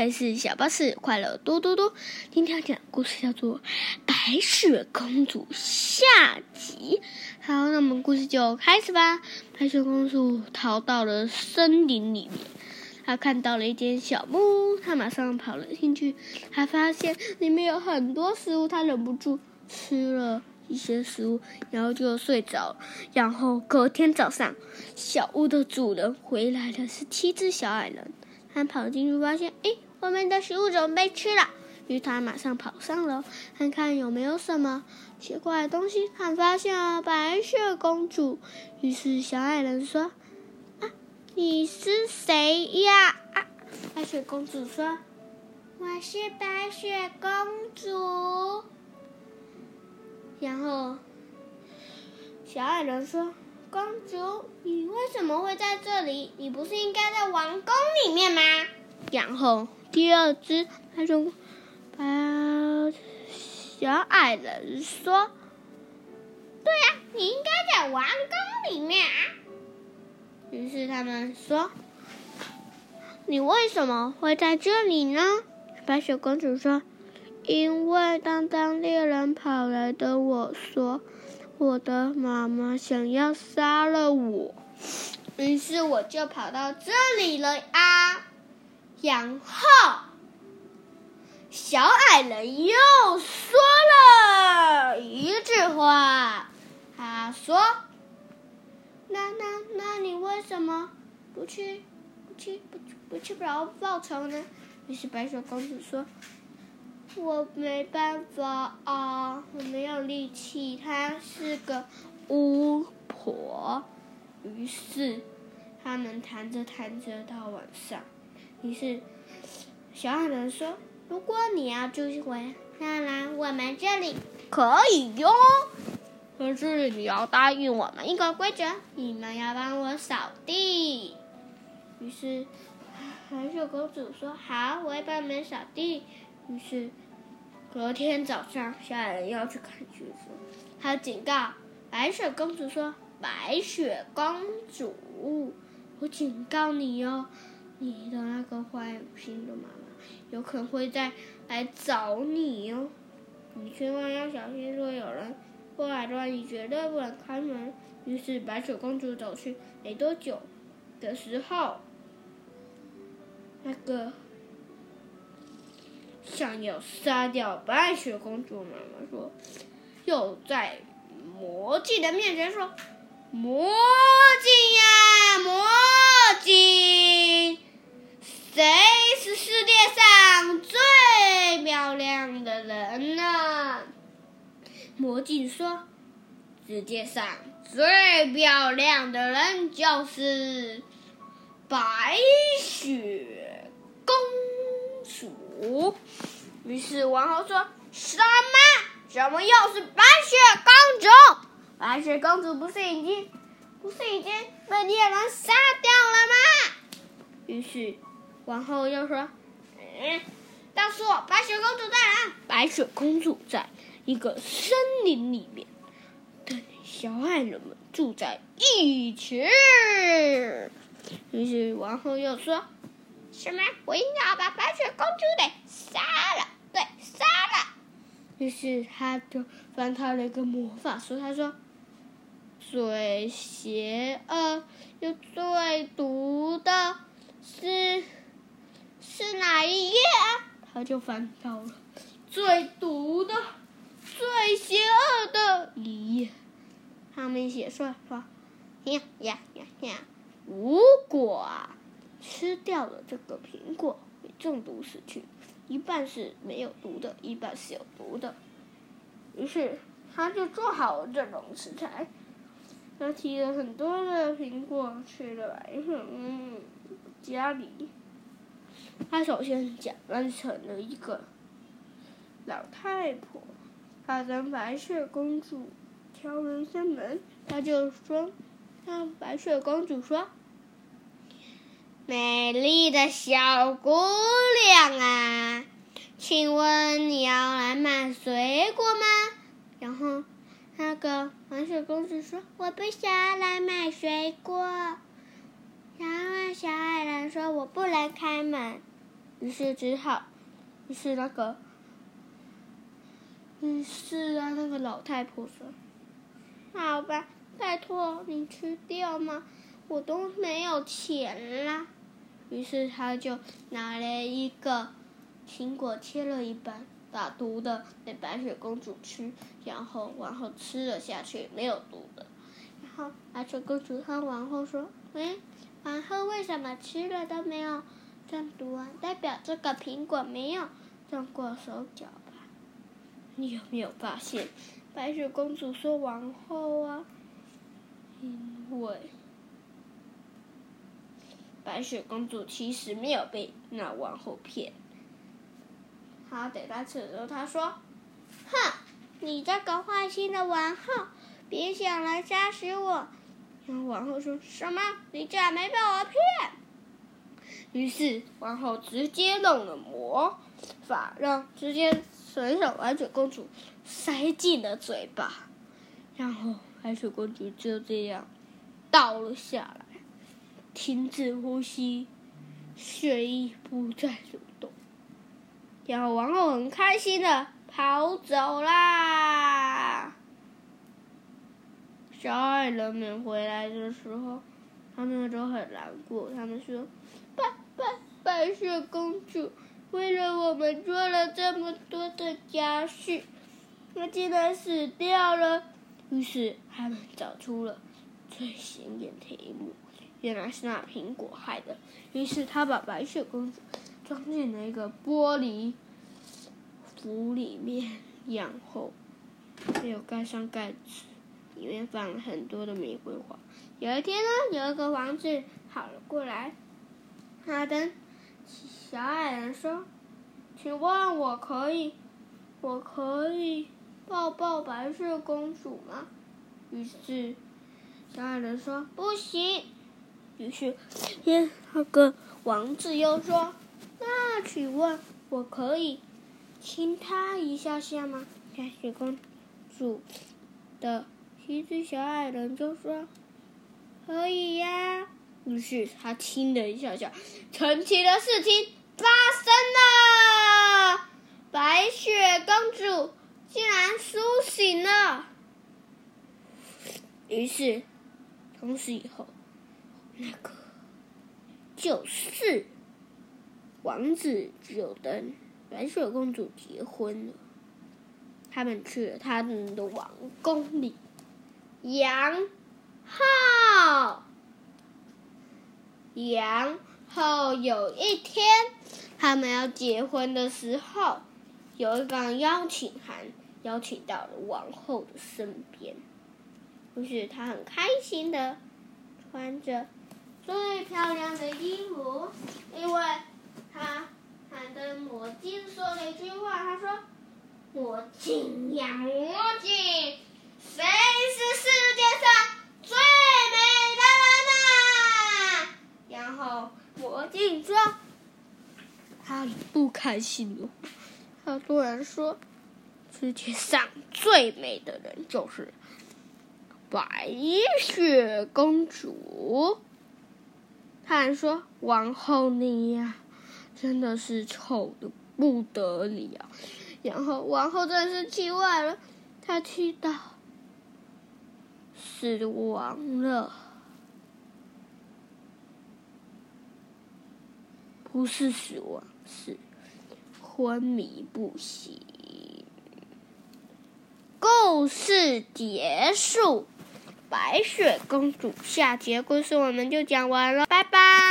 这里是小巴士快乐多多多。今天要讲的故事叫做《白雪公主》下集。好，那我们故事就开始吧。白雪公主逃到了森林里面，她看到了一间小木屋，她马上跑了进去。她发现里面有很多食物，她忍不住吃了一些食物，然后就睡着。然后隔天早上，小屋的主人回来了，是七只小矮人。他跑进去，发现，哎，我们的食物准备吃了？于是他马上跑上楼，看看有没有什么奇怪的东西。他发现了白雪公主。于是小矮人说：“啊，你是谁呀？”啊，白雪公主说：“我是白雪公主。”然后小矮人说。公主，你为什么会在这里？你不是应该在王宫里面吗？然后第二只，他就把小矮人说：“对呀，你应该在王宫里面啊。”于是他们说：“你为什么会在这里呢？”白雪公主说：“因为当当猎人跑来的我说。”我的妈妈想要杀了我，于是我就跑到这里了啊。然后，小矮人又说了一句话，他说：“那那那你为什么不去不去不去不去报报仇呢？”于是白雪公主说。我没办法啊，我没有力气。她是个巫婆，于是他们谈着谈着到晚上。于是小矮人说：“如果你要住回那来我们这里可以哟，可是你要答应我们一个规则，你们要帮我扫地。”于是白雪公主说：“好，我会帮你们扫地。”于是，隔天早上，小矮人要去看媳妇，他警告白雪公主说：“白雪公主，我警告你哦，你的那个坏心的妈妈有可能会再来找你哦，你千万要小心，说有人过来的话，你绝对不能开门。”于是，白雪公主走去，没多久的时候，那个。想要杀掉白雪公主，妈妈说，又在魔镜的面前说：“魔镜呀，魔镜，谁是世界上最漂亮的人呢？”魔镜说：“世界上最漂亮的人就是白雪公主。”于是王后说：“什么？怎么又是白雪公主？白雪公主不是已经不是已经被猎人杀掉了吗？”于是王后又说：“嗯，告诉我，白雪公主在哪？”白雪公主在一个森林里面，跟小矮人们住在一起。于是王后又说。什么？我一定要把白雪公主给杀了！对，杀了！于是他就翻开了一个魔法书，他说：“最邪恶又最毒的是是哪一页啊？”他就翻到了最毒的、最邪恶的一页，上面写说：“说呀呀呀呀，如果……”吃掉了这个苹果，会中毒死去。一半是没有毒的，一半是有毒的。于是他就做好了这种食材。他提了很多的苹果去了白雪家里。他首先假扮成了一个老太婆，他跟白雪公主敲了一下门，他就说：“向白雪公主说。”美丽的小姑娘啊，请问你要来买水果吗？然后那个白雪公主说：“我不想要来买水果。”然后小矮人说：“我不能开门。”于是只好，于是那个，于是啊，那个老太婆说：“好吧，拜托你吃掉吗？我都没有钱啦。”于是他就拿了一个苹果，切了一半，打毒的给白雪公主吃，然后王后吃了下去，没有毒的。然后白雪公主和王后说：“嗯，王后为什么吃了都没有中毒啊？代表这个苹果没有中过手脚？你有没有发现？”白雪公主说：“王后啊，因为。”白雪公主其实没有被那王后骗。她，等她吃的时，她说：“哼，你这个坏心的王后，别想来杀死我！”然后王后说什么？你竟然没被我骗！于是王后直接弄了魔法，让直接随手白雪公主塞进了嘴巴，然后白雪公主就这样倒了下来。停止呼吸，血液不再流动，然后王后很开心的跑走啦。小矮人们回来的时候，他们都很难过。他们说：“白白白雪公主为了我们做了这么多的家事，她竟然死掉了。”于是他们找出了最显眼的一幕。原来是那苹果害的，于是他把白雪公主装进了一个玻璃壶里面，然后没有盖上盖子，里面放了很多的玫瑰花。有一天呢，有一个王子跑了过来，哈登小矮人说：“请问我可以，我可以抱抱白雪公主吗？”于是小矮人说：“不行。”于是，那个王子又说：“那请问，我可以亲她一下下吗？”白雪公主的一只小矮人就说：“可以呀。”于是他亲了一下下，神奇的事情发生了，白雪公主竟然苏醒了。于是，从此以后。那个就是王子就跟白雪公主结婚了。他们去了他们的王宫里，杨浩，然后有一天，他们要结婚的时候，有一个邀请函邀请到了王后的身边，于是他很开心的穿着。最漂亮的衣服，因为他还跟魔镜说了一句话，他说：“魔镜呀魔镜，谁是世界上最美的人啊？”然后魔镜说：“他不开心了，他突然说：世界上最美的人就是白雪公主。”他还说：“王后你呀，真的是丑的不得了。”然后王后真是气坏了，她气到死亡了，不是死亡，是昏迷不醒。故事结束。白雪公主下节故事我们就讲完了，拜拜。